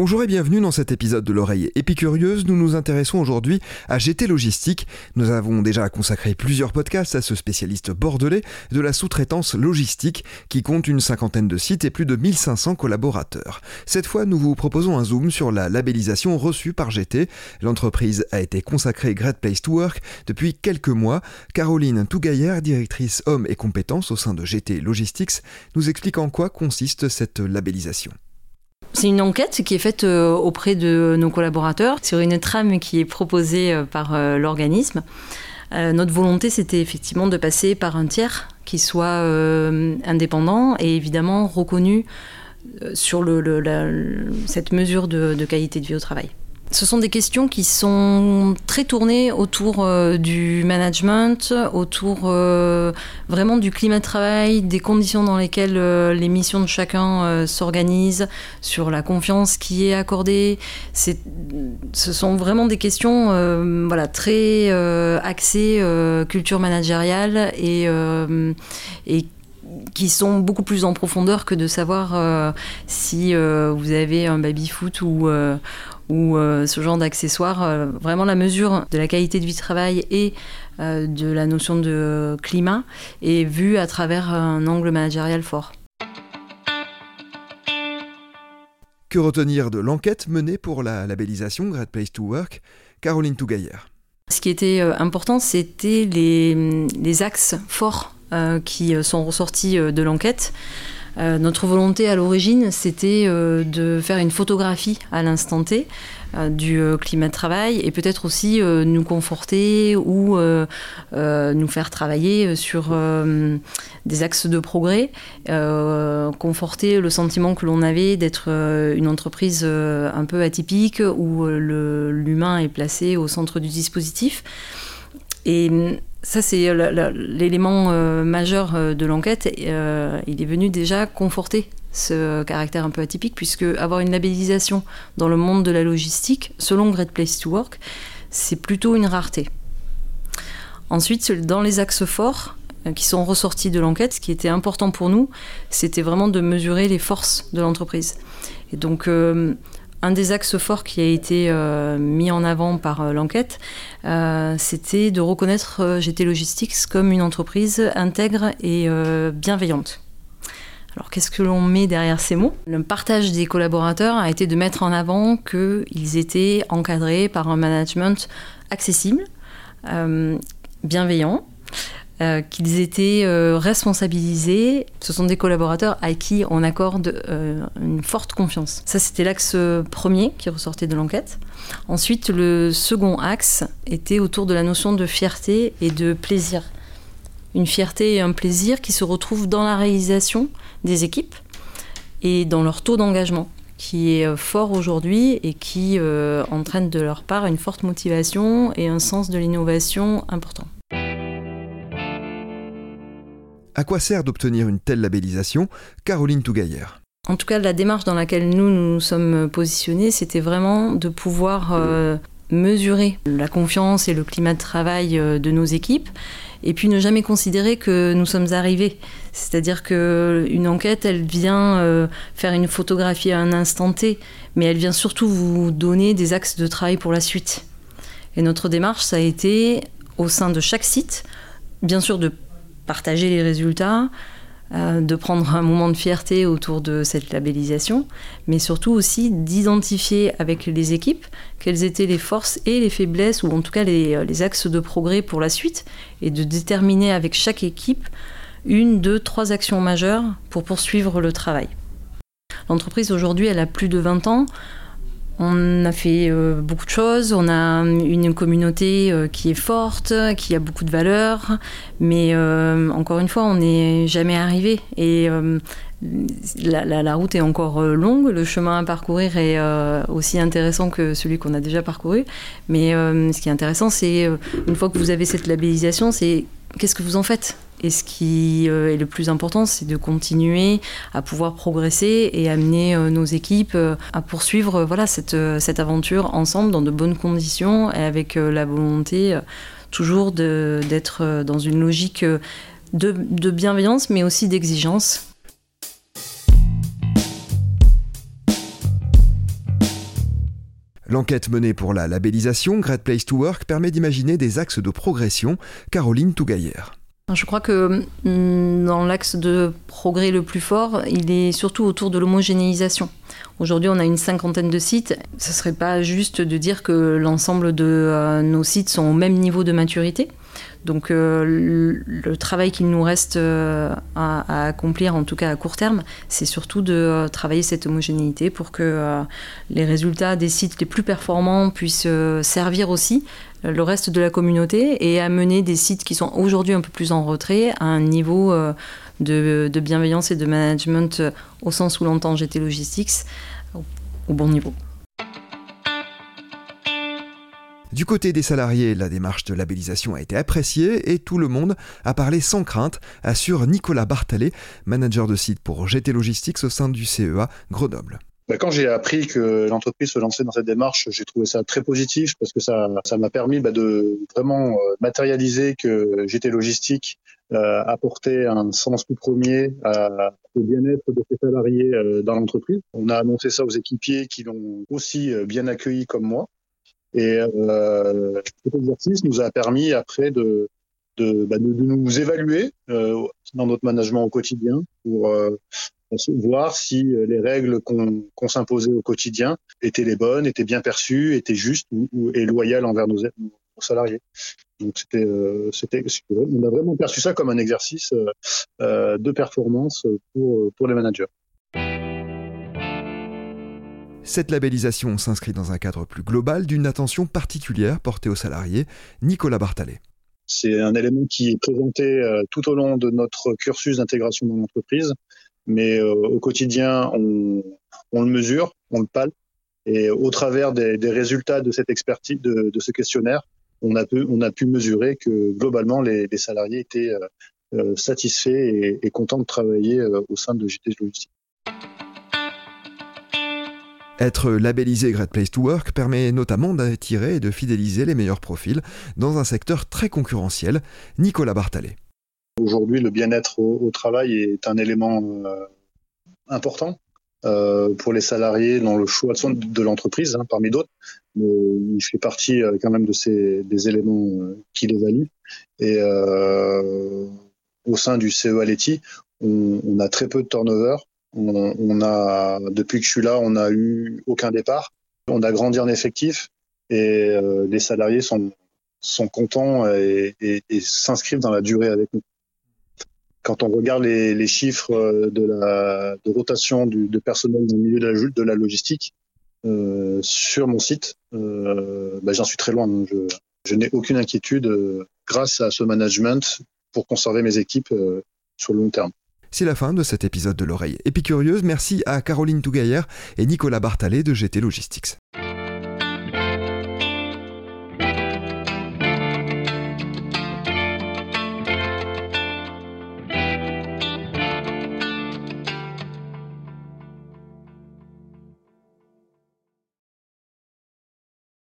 Bonjour et bienvenue dans cet épisode de l'oreille épicurieuse. Nous nous intéressons aujourd'hui à GT Logistique. Nous avons déjà consacré plusieurs podcasts à ce spécialiste bordelais de la sous-traitance logistique qui compte une cinquantaine de sites et plus de 1500 collaborateurs. Cette fois, nous vous proposons un zoom sur la labellisation reçue par GT. L'entreprise a été consacrée Great Place to Work depuis quelques mois. Caroline Tougaillère, directrice hommes et compétences au sein de GT Logistics, nous explique en quoi consiste cette labellisation. C'est une enquête qui est faite euh, auprès de nos collaborateurs sur une trame qui est proposée euh, par euh, l'organisme. Notre volonté, c'était effectivement de passer par un tiers qui soit indépendant et évidemment reconnu sur cette mesure de qualité de vie au travail. Ce sont des questions qui sont très tournées autour euh, du management, autour euh, vraiment du climat de travail, des conditions dans lesquelles euh, les missions de chacun s'organisent, sur la confiance qui est accordée. ce sont vraiment des questions voilà, très axées culture managériale et, et qui sont beaucoup plus en profondeur que de savoir si vous avez un baby-foot ou, ou euh, ce genre d'accessoires. Euh, vraiment la mesure de la qualité de vie de travail et euh, de la notion de climat est vue à travers un angle managérial fort. Que retenir de l'enquête menée pour la labellisation Great Place to Work? Caroline Tougaillère. Ce qui était important, c'était les, les, axes forts qui sont ressortis de l'enquête. Euh, notre volonté à l'origine, c'était euh, de faire une photographie à l'instant T euh, du climat de travail et peut-être aussi nous conforter ou nous faire travailler sur des axes de progrès, conforter le sentiment que l'on avait d'être une entreprise un peu atypique où l'humain est placé au centre du dispositif. Et ça, c'est euh, l'élément euh, majeur euh, de l'enquête. il est venu déjà conforter ce caractère un peu atypique, puisque avoir une labellisation dans le monde de la logistique, selon Great Place to Work, c'est plutôt une rareté. Ensuite, dans les axes forts qui sont ressortis de l'enquête, ce qui était important pour nous, c'était vraiment de mesurer les forces de l'entreprise. Et donc, un des axes forts qui a été euh, mis en avant par euh, l'enquête, euh, c'était de reconnaître GT Logistics comme une entreprise intègre et bienveillante. Alors qu'est-ce que l'on met derrière ces mots? Le partage des collaborateurs a été de mettre en avant qu'ils étaient encadrés par un management accessible, bienveillant, euh, qu'ils étaient euh, responsabilisés. Ce sont des collaborateurs à qui on accorde euh, une forte confiance. Ça, c'était l'axe premier qui ressortait de l'enquête. Ensuite, le second axe était autour de la notion de fierté et de plaisir. Une fierté et un plaisir qui se retrouvent dans la réalisation des équipes et dans leur taux d'engagement qui est fort aujourd'hui et qui entraîne de leur part une forte motivation et un sens de l'innovation important. À quoi sert d'obtenir une telle labellisation? Caroline Tougaillère. En tout cas, la démarche dans laquelle nous nous sommes positionnés, c'était vraiment de pouvoir euh, mesurer la confiance et le climat de travail euh, de nos équipes et puis ne jamais considérer que nous sommes arrivés. C'est-à-dire qu'une enquête, elle vient euh, faire une photographie à un instant T, mais elle vient surtout vous donner des axes de travail pour la suite. Et notre démarche, ça a été, au sein de chaque site, bien sûr de partager les résultats, euh, de prendre un moment de fierté autour de cette labellisation, mais surtout aussi d'identifier avec les équipes quelles étaient les forces et les faiblesses, ou en tout cas les, euh, les axes de progrès pour la suite, et de déterminer avec chaque équipe une, deux, trois actions majeures pour poursuivre le travail. L'entreprise aujourd'hui, elle a plus de 20 ans. On a fait euh, beaucoup de choses, on a une communauté euh, qui est forte, qui a beaucoup de valeurs, mais euh, encore une fois, on n'est jamais arrivé. Et la, route est encore longue, le chemin à parcourir est aussi intéressant que celui qu'on a déjà parcouru. Mais ce qui est intéressant, c'est une fois que vous avez cette labellisation, c'est qu'est-ce que vous en faites? Et ce qui euh, est le plus important, c'est de continuer à pouvoir progresser et amener euh, nos équipes euh, à poursuivre voilà, cette, cette aventure ensemble dans de bonnes conditions et avec la volonté toujours d'être dans une logique de, de bienveillance mais aussi d'exigence L'enquête menée pour la labellisation Great Place to Work permet d'imaginer des axes de progression. Caroline Tougaillère. Je crois que mm, dans l'axe de progrès le plus fort, il est surtout autour de l'homogénéisation. Aujourd'hui, on a une cinquantaine de sites. Ce ne serait pas juste de dire que l'ensemble de euh, nos sites sont au même niveau de maturité. Donc euh, le, travail qu'il nous reste euh, à, accomplir, en tout cas à court terme, c'est surtout de travailler cette homogénéité pour que les résultats des sites les plus performants puissent servir aussi le reste de la communauté et amener des sites qui sont aujourd'hui un peu plus en retrait à un niveau euh, de, bienveillance et de management euh, au sens où l'entend GT Logistics au bon niveau. Du côté des salariés, la démarche de labellisation a été appréciée et tout le monde a parlé sans crainte, assure Nicolas Bartalet, manager de site pour GT Logistics au sein du CEA Grenoble. Bah, quand j'ai appris que l'entreprise se lançait dans cette démarche, j'ai trouvé ça très positif parce que ça ça m'a permis bah, de vraiment euh, matérialiser que GT Logistique euh, apportait un sens tout premier à, au bien-être de ses salariés euh, dans l'entreprise. On a annoncé ça aux équipiers qui l'ont aussi euh, bien accueilli comme moi. Et euh, cet exercice nous a permis après de de, bah, de, de nous évaluer euh, dans notre management au quotidien pour voir si euh, les règles qu'on s'imposait au quotidien étaient les bonnes, étaient bien perçues, étaient justes ou, et loyales envers nos, salariés. Donc c'était, euh, c'était, on a vraiment perçu ça comme un exercice euh, de performance pour, pour les managers. Cette labellisation s'inscrit dans un cadre plus global d'une attention particulière portée aux salariés. Nicolas Bartalet. C'est un élément qui est présenté tout au long de notre cursus d'intégration dans l'entreprise mais euh, au quotidien, on, le mesure, on le palpe, et au travers des, résultats de cette expertise, de, ce questionnaire, on a, pu, mesurer que globalement, les, salariés étaient euh, euh, satisfaits et, contents de travailler au sein de JT Logistique. Être labellisé Great Place to Work permet notamment d'attirer et de fidéliser les meilleurs profils dans un secteur très concurrentiel. Nicolas Bartalet. Aujourd'hui, le bien-être au, travail est un élément euh, important euh, pour les salariés dans le choix de, l'entreprise, hein, parmi d'autres. Il fait partie euh, quand même de ces des éléments qui les valident. Et au sein du CE Aleti, on, on, a très peu de turnover. On, a depuis que je suis là, on n'a eu aucun départ. On a grandi en effectif et les salariés sont sont contents et s'inscrivent dans la durée avec nous quand on regarde les, chiffres euh, de rotation de personnel dans le milieu de la, logistique euh, sur mon site, euh, bah, j'en suis très loin. Hein. Je, n'ai aucune inquiétude grâce à ce management pour conserver mes équipes sur le long terme. C'est la fin de cet épisode de l'oreille épicurieuse. Merci à Caroline Tougaillère et Nicolas Bartalet de GT Logistics.